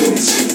It's